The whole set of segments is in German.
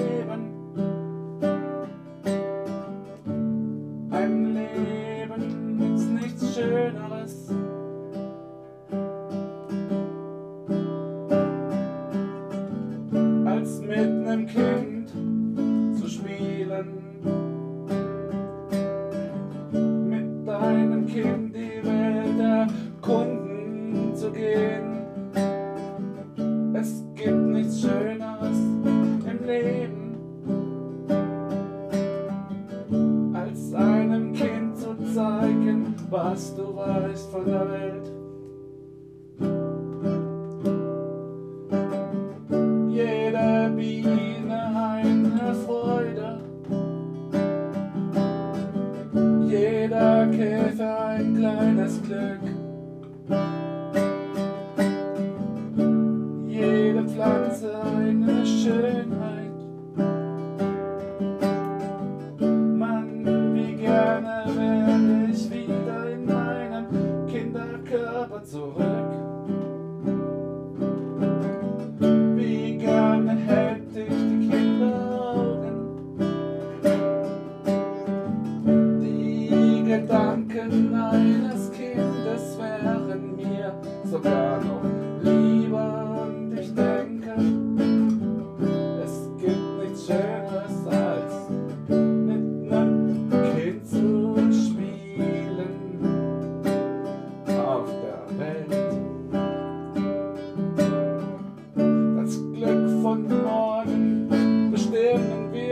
Leben? Ein Leben mit nichts Schöneres. Als mit einem Kind zu spielen. Was du weißt von der Welt. Jede Biene eine Freude, jeder Käfer ein kleines Glück.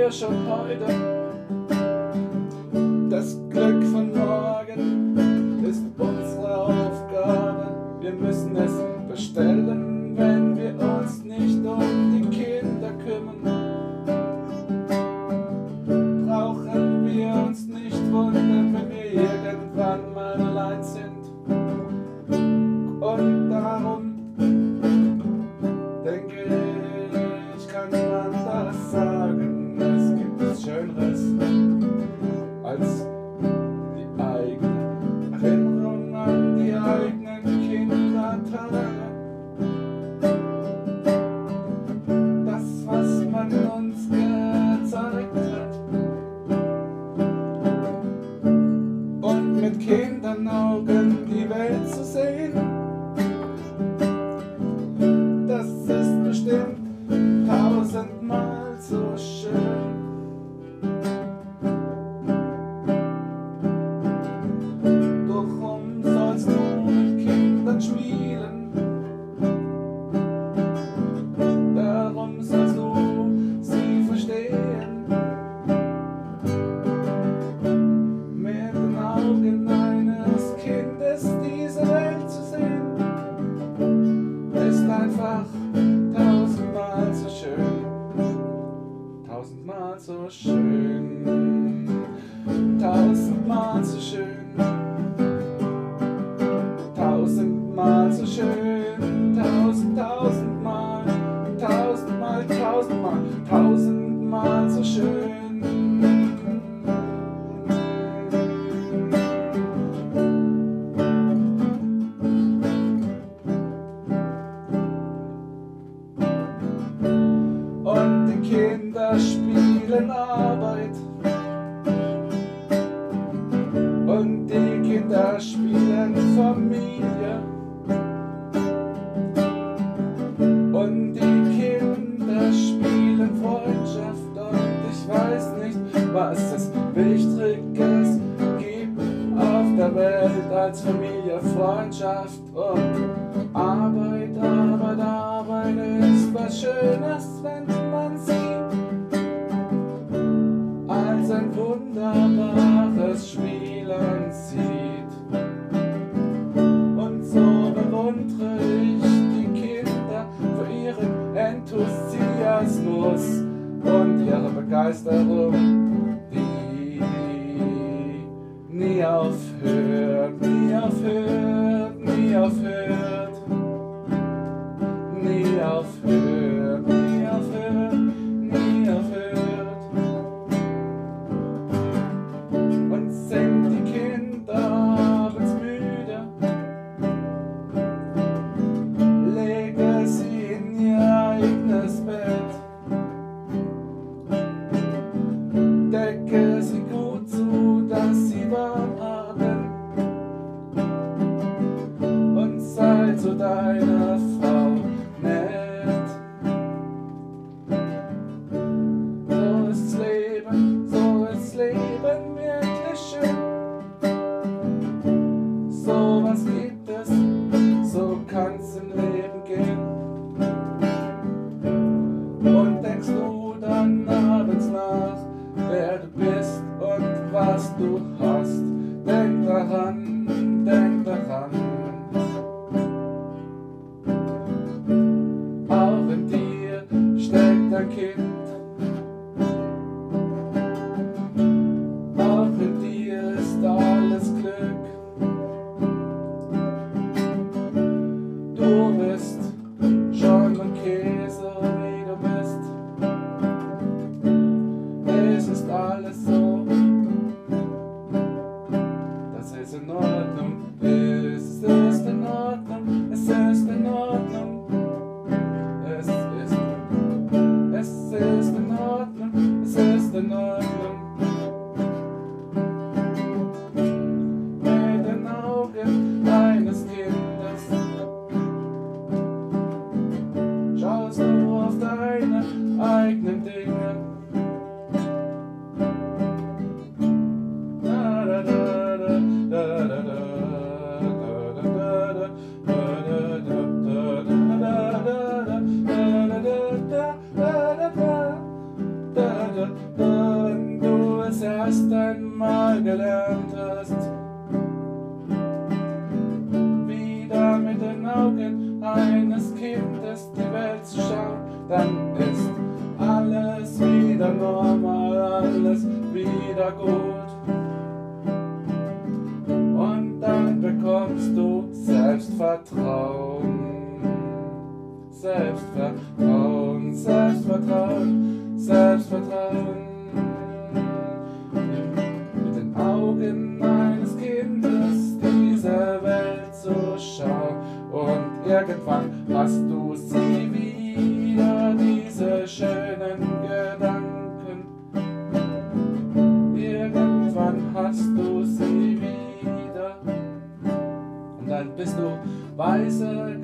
Wir schon heute. Das Glück von morgen ist unsere Aufgabe. Wir müssen es bestellen, wenn wir uns nicht um die Kinder kümmern. Brauchen wir uns nicht wundern, wenn wir irgendwann mal allein sind. Und darum denke ich, kann man Spielen Familie. Und die Kinder spielen Freundschaft. Und ich weiß nicht, was es Wichtiges gibt auf der Welt als Familie, Freundschaft und Arbeit. Arbeit, Arbeit ist was Schönes, wenn man sieht als ein wunderbares Spielen auf Höhe. wer du bist und was du hast. Denk daran. Selbstvertrauen, Selbstvertrauen, Selbstvertrauen. Mit den Augen meines Kindes diese Welt zu schauen und irgendwann hast du sie wieder, diese schönen Gedanken. Irgendwann hast du sie wieder und dann bist du weiser